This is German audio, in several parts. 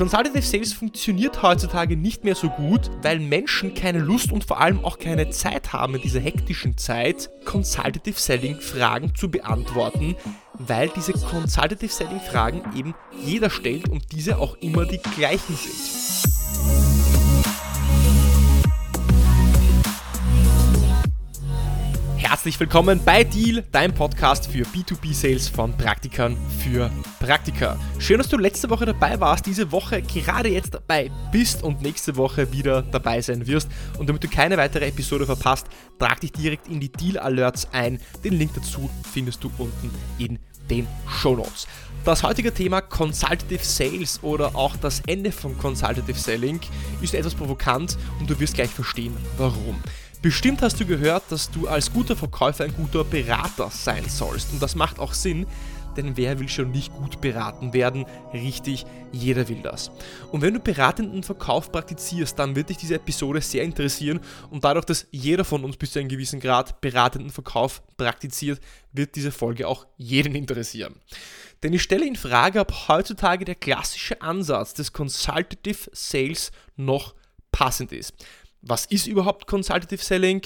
Consultative Sales funktioniert heutzutage nicht mehr so gut, weil Menschen keine Lust und vor allem auch keine Zeit haben in dieser hektischen Zeit, Consultative Selling Fragen zu beantworten, weil diese Consultative Selling Fragen eben jeder stellt und diese auch immer die gleichen sind. Herzlich willkommen bei Deal, dein Podcast für B2B-Sales von Praktikern für Praktika. Schön, dass du letzte Woche dabei warst, diese Woche gerade jetzt dabei bist und nächste Woche wieder dabei sein wirst. Und damit du keine weitere Episode verpasst, trag dich direkt in die Deal Alerts ein. Den Link dazu findest du unten in den Show Notes. Das heutige Thema Consultative Sales oder auch das Ende von Consultative Selling ist etwas provokant und du wirst gleich verstehen, warum. Bestimmt hast du gehört, dass du als guter Verkäufer ein guter Berater sein sollst. Und das macht auch Sinn, denn wer will schon nicht gut beraten werden? Richtig, jeder will das. Und wenn du beratenden Verkauf praktizierst, dann wird dich diese Episode sehr interessieren und dadurch, dass jeder von uns bis zu einem gewissen Grad beratenden Verkauf praktiziert, wird diese Folge auch jeden interessieren. Denn ich stelle in Frage, ob heutzutage der klassische Ansatz des Consultative Sales noch passend ist. Was ist überhaupt Consultative Selling?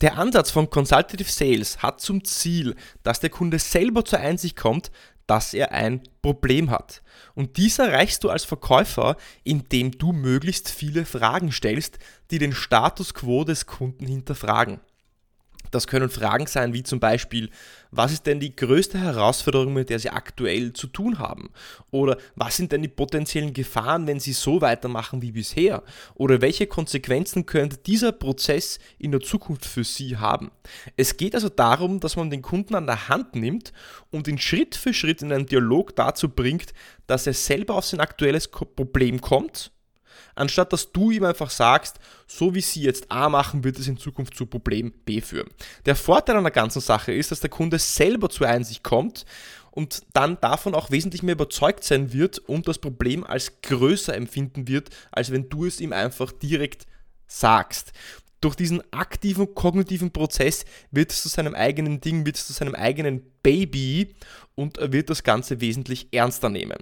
Der Ansatz von Consultative Sales hat zum Ziel, dass der Kunde selber zur Einsicht kommt, dass er ein Problem hat. Und dies erreichst du als Verkäufer, indem du möglichst viele Fragen stellst, die den Status quo des Kunden hinterfragen. Das können Fragen sein wie zum Beispiel, was ist denn die größte Herausforderung, mit der Sie aktuell zu tun haben? Oder was sind denn die potenziellen Gefahren, wenn Sie so weitermachen wie bisher? Oder welche Konsequenzen könnte dieser Prozess in der Zukunft für Sie haben? Es geht also darum, dass man den Kunden an der Hand nimmt und ihn Schritt für Schritt in einem Dialog dazu bringt, dass er selber auf sein aktuelles Problem kommt anstatt dass du ihm einfach sagst, so wie sie jetzt A machen, wird es in Zukunft zu Problem B führen. Der Vorteil an der ganzen Sache ist, dass der Kunde selber zur Einsicht kommt und dann davon auch wesentlich mehr überzeugt sein wird und das Problem als größer empfinden wird, als wenn du es ihm einfach direkt sagst. Durch diesen aktiven kognitiven Prozess wird es zu seinem eigenen Ding, wird es zu seinem eigenen Baby und er wird das Ganze wesentlich ernster nehmen.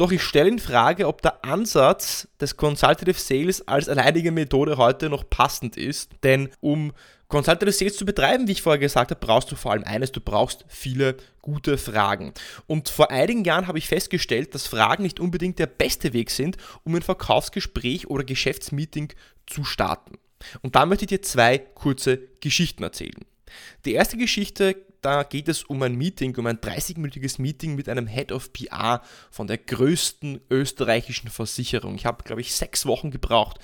Doch ich stelle in Frage, ob der Ansatz des Consultative Sales als alleinige Methode heute noch passend ist. Denn um Consultative Sales zu betreiben, wie ich vorher gesagt habe, brauchst du vor allem eines, du brauchst viele gute Fragen. Und vor einigen Jahren habe ich festgestellt, dass Fragen nicht unbedingt der beste Weg sind, um ein Verkaufsgespräch oder Geschäftsmeeting zu starten. Und da möchte ich dir zwei kurze Geschichten erzählen. Die erste Geschichte da geht es um ein Meeting, um ein 30-minütiges Meeting mit einem Head of PR von der größten österreichischen Versicherung. Ich habe, glaube ich, sechs Wochen gebraucht,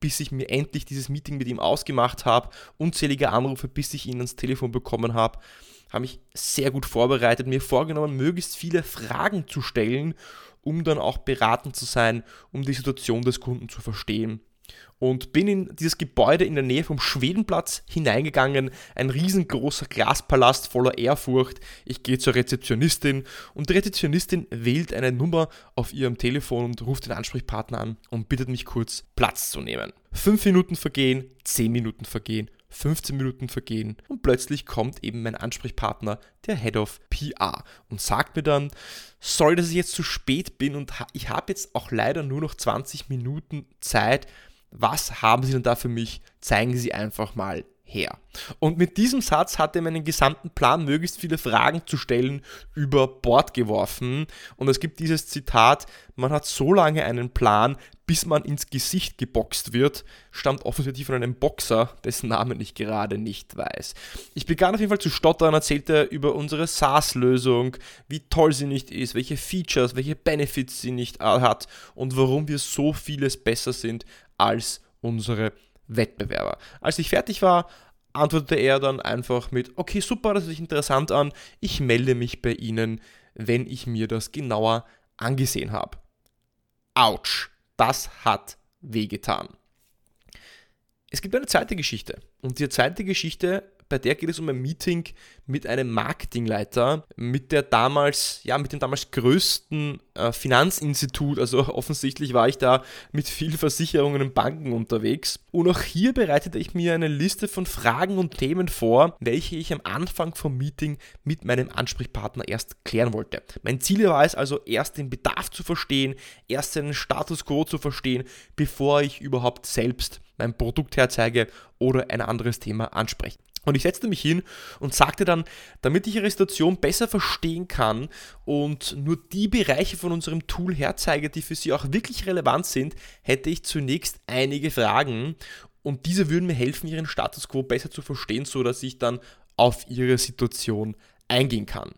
bis ich mir endlich dieses Meeting mit ihm ausgemacht habe. Unzählige Anrufe, bis ich ihn ans Telefon bekommen habe. Habe mich sehr gut vorbereitet, mir vorgenommen, möglichst viele Fragen zu stellen, um dann auch beratend zu sein, um die Situation des Kunden zu verstehen und bin in dieses Gebäude in der Nähe vom Schwedenplatz hineingegangen. Ein riesengroßer Glaspalast voller Ehrfurcht. Ich gehe zur Rezeptionistin und die Rezeptionistin wählt eine Nummer auf ihrem Telefon und ruft den Ansprechpartner an und bittet mich kurz Platz zu nehmen. Fünf Minuten vergehen, zehn Minuten vergehen, 15 Minuten vergehen und plötzlich kommt eben mein Ansprechpartner, der Head of PR, und sagt mir dann, sorry, dass ich jetzt zu spät bin und ich habe jetzt auch leider nur noch 20 Minuten Zeit, was haben Sie denn da für mich? Zeigen Sie einfach mal her. Und mit diesem Satz hat er meinen gesamten Plan, möglichst viele Fragen zu stellen, über Bord geworfen. Und es gibt dieses Zitat, man hat so lange einen Plan, bis man ins Gesicht geboxt wird, stammt offensichtlich von einem Boxer, dessen Namen ich gerade nicht weiß. Ich begann auf jeden Fall zu stottern, erzählte über unsere SaaS-Lösung, wie toll sie nicht ist, welche Features, welche Benefits sie nicht hat und warum wir so vieles besser sind als unsere Wettbewerber. Als ich fertig war, antwortete er dann einfach mit, okay, super, das sich interessant an, ich melde mich bei Ihnen, wenn ich mir das genauer angesehen habe. Autsch, das hat wehgetan. Es gibt eine zweite Geschichte und die zweite Geschichte bei der geht es um ein Meeting mit einem Marketingleiter, mit der damals, ja, mit dem damals größten äh, Finanzinstitut. Also offensichtlich war ich da mit vielen Versicherungen und Banken unterwegs. Und auch hier bereitete ich mir eine Liste von Fragen und Themen vor, welche ich am Anfang vom Meeting mit meinem Ansprechpartner erst klären wollte. Mein Ziel war es also, erst den Bedarf zu verstehen, erst den Status quo zu verstehen, bevor ich überhaupt selbst mein Produkt herzeige oder ein anderes Thema anspreche. Und ich setzte mich hin und sagte dann, damit ich Ihre Situation besser verstehen kann und nur die Bereiche von unserem Tool herzeige, die für Sie auch wirklich relevant sind, hätte ich zunächst einige Fragen und diese würden mir helfen, Ihren Status quo besser zu verstehen, sodass ich dann auf Ihre Situation eingehen kann.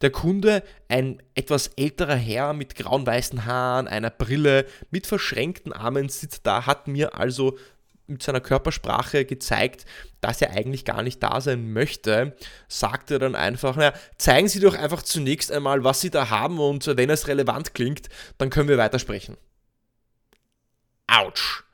Der Kunde, ein etwas älterer Herr mit grauen-weißen Haaren, einer Brille, mit verschränkten Armen sitzt da, hat mir also mit seiner Körpersprache gezeigt, dass er eigentlich gar nicht da sein möchte, sagte dann einfach, naja, zeigen Sie doch einfach zunächst einmal, was Sie da haben und wenn es relevant klingt, dann können wir weitersprechen. Autsch.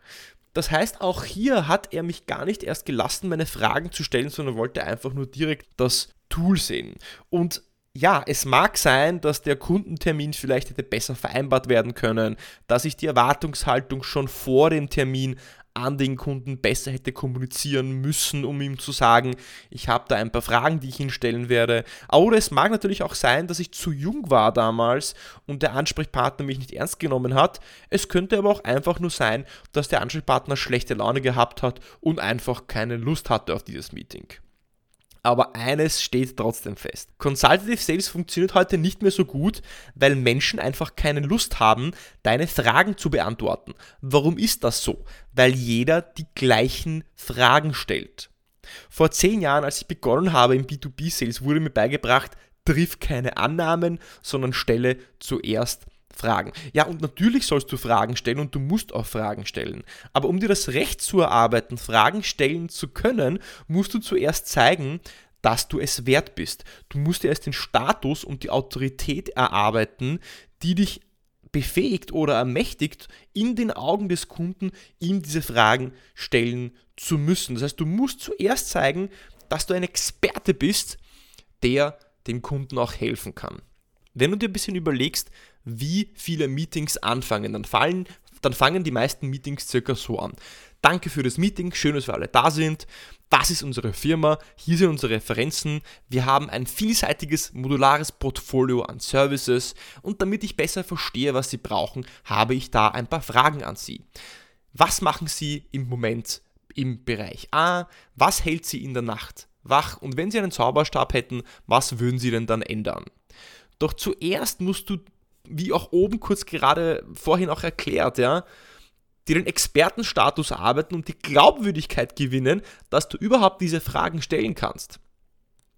Das heißt, auch hier hat er mich gar nicht erst gelassen, meine Fragen zu stellen, sondern wollte einfach nur direkt das Tool sehen. Und ja, es mag sein, dass der Kundentermin vielleicht hätte besser vereinbart werden können, dass ich die Erwartungshaltung schon vor dem Termin an den Kunden besser hätte kommunizieren müssen, um ihm zu sagen, ich habe da ein paar Fragen, die ich Ihnen stellen werde. Oder es mag natürlich auch sein, dass ich zu jung war damals und der Ansprechpartner mich nicht ernst genommen hat. Es könnte aber auch einfach nur sein, dass der Ansprechpartner schlechte Laune gehabt hat und einfach keine Lust hatte auf dieses Meeting. Aber eines steht trotzdem fest. Consultative Sales funktioniert heute nicht mehr so gut, weil Menschen einfach keine Lust haben, deine Fragen zu beantworten. Warum ist das so? Weil jeder die gleichen Fragen stellt. Vor zehn Jahren, als ich begonnen habe im B2B-Sales, wurde mir beigebracht, triff keine Annahmen, sondern stelle zuerst Fragen. Ja, und natürlich sollst du Fragen stellen und du musst auch Fragen stellen. Aber um dir das Recht zu erarbeiten, Fragen stellen zu können, musst du zuerst zeigen, dass du es wert bist. Du musst dir erst den Status und die Autorität erarbeiten, die dich befähigt oder ermächtigt, in den Augen des Kunden ihm diese Fragen stellen zu müssen. Das heißt, du musst zuerst zeigen, dass du ein Experte bist, der dem Kunden auch helfen kann. Wenn du dir ein bisschen überlegst, wie viele Meetings anfangen, dann, fallen, dann fangen die meisten Meetings circa so an. Danke für das Meeting, schön, dass wir alle da sind. Das ist unsere Firma, hier sind unsere Referenzen. Wir haben ein vielseitiges, modulares Portfolio an Services und damit ich besser verstehe, was Sie brauchen, habe ich da ein paar Fragen an Sie. Was machen Sie im Moment im Bereich A? Was hält Sie in der Nacht wach? Und wenn Sie einen Zauberstab hätten, was würden Sie denn dann ändern? Doch zuerst musst du, wie auch oben kurz gerade vorhin auch erklärt, ja, dir den Expertenstatus arbeiten und die Glaubwürdigkeit gewinnen, dass du überhaupt diese Fragen stellen kannst.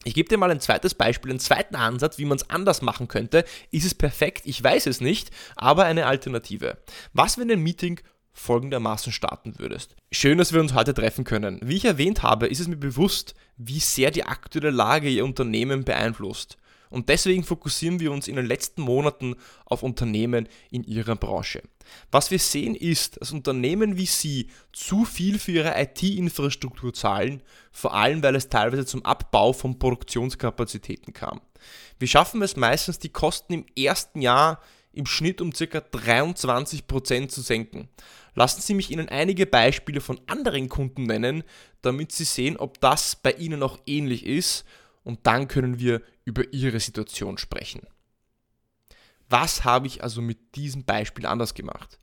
Ich gebe dir mal ein zweites Beispiel, einen zweiten Ansatz, wie man es anders machen könnte. Ist es perfekt? Ich weiß es nicht, aber eine Alternative. Was, wenn ein Meeting folgendermaßen starten würdest. Schön, dass wir uns heute treffen können. Wie ich erwähnt habe, ist es mir bewusst, wie sehr die aktuelle Lage Ihr Unternehmen beeinflusst. Und deswegen fokussieren wir uns in den letzten Monaten auf Unternehmen in ihrer Branche. Was wir sehen ist, dass Unternehmen wie Sie zu viel für ihre IT-Infrastruktur zahlen, vor allem weil es teilweise zum Abbau von Produktionskapazitäten kam. Wir schaffen es meistens, die Kosten im ersten Jahr im Schnitt um ca. 23% zu senken. Lassen Sie mich Ihnen einige Beispiele von anderen Kunden nennen, damit Sie sehen, ob das bei Ihnen auch ähnlich ist und dann können wir über Ihre Situation sprechen. Was habe ich also mit diesem Beispiel anders gemacht?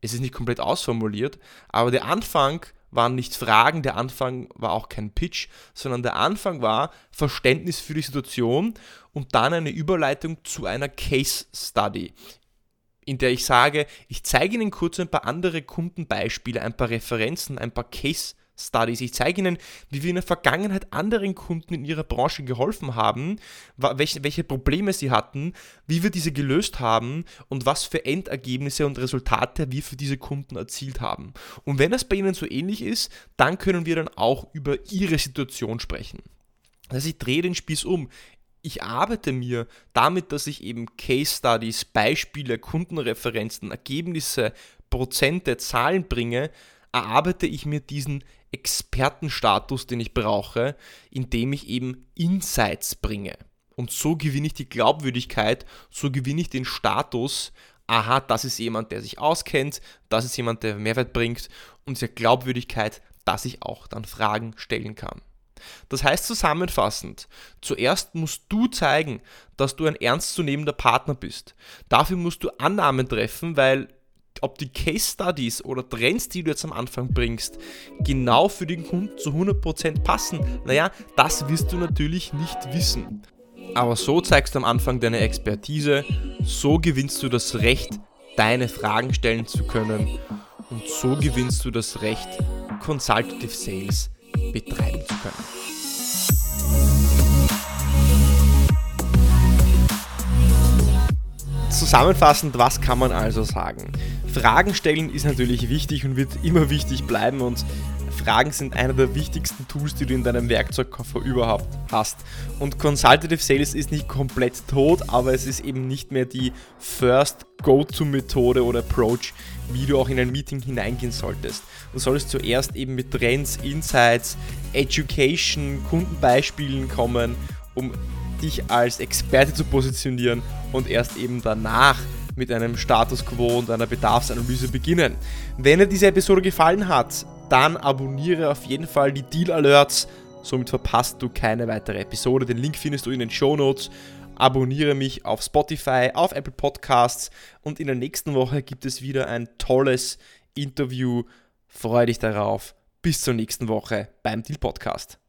Es ist nicht komplett ausformuliert, aber der Anfang waren nicht Fragen, der Anfang war auch kein Pitch, sondern der Anfang war Verständnis für die Situation und dann eine Überleitung zu einer Case Study, in der ich sage, ich zeige Ihnen kurz ein paar andere Kundenbeispiele, ein paar Referenzen, ein paar Case Studies. Ich zeige Ihnen, wie wir in der Vergangenheit anderen Kunden in ihrer Branche geholfen haben, welche, welche Probleme sie hatten, wie wir diese gelöst haben und was für Endergebnisse und Resultate wir für diese Kunden erzielt haben. Und wenn das bei Ihnen so ähnlich ist, dann können wir dann auch über Ihre Situation sprechen. Das heißt, ich drehe den Spieß um ich arbeite mir damit, dass ich eben Case Studies, Beispiele, Kundenreferenzen, Ergebnisse, Prozente, Zahlen bringe, erarbeite ich mir diesen Expertenstatus, den ich brauche, indem ich eben Insights bringe. Und so gewinne ich die Glaubwürdigkeit, so gewinne ich den Status, aha, das ist jemand, der sich auskennt, das ist jemand, der Mehrwert bringt und diese Glaubwürdigkeit, dass ich auch dann Fragen stellen kann. Das heißt zusammenfassend, zuerst musst du zeigen, dass du ein ernstzunehmender Partner bist. Dafür musst du Annahmen treffen, weil ob die Case Studies oder Trends, die du jetzt am Anfang bringst, genau für den Kunden zu 100% passen, naja, das wirst du natürlich nicht wissen. Aber so zeigst du am Anfang deine Expertise, so gewinnst du das Recht, deine Fragen stellen zu können und so gewinnst du das Recht, Consultative Sales betreiben zu können. Zusammenfassend, was kann man also sagen? Fragen stellen ist natürlich wichtig und wird immer wichtig bleiben und Fragen sind einer der wichtigsten Tools, die du in deinem Werkzeugkoffer überhaupt hast. Und Consultative Sales ist nicht komplett tot, aber es ist eben nicht mehr die First Go-To-Methode oder Approach, wie du auch in ein Meeting hineingehen solltest. Du solltest zuerst eben mit Trends, Insights, Education, Kundenbeispielen kommen, um dich als Experte zu positionieren und erst eben danach mit einem Status Quo und einer Bedarfsanalyse beginnen. Wenn dir diese Episode gefallen hat, dann abonniere auf jeden Fall die Deal Alerts. Somit verpasst du keine weitere Episode. Den Link findest du in den Show Notes. Abonniere mich auf Spotify, auf Apple Podcasts und in der nächsten Woche gibt es wieder ein tolles Interview. Freue dich darauf. Bis zur nächsten Woche beim Deal Podcast.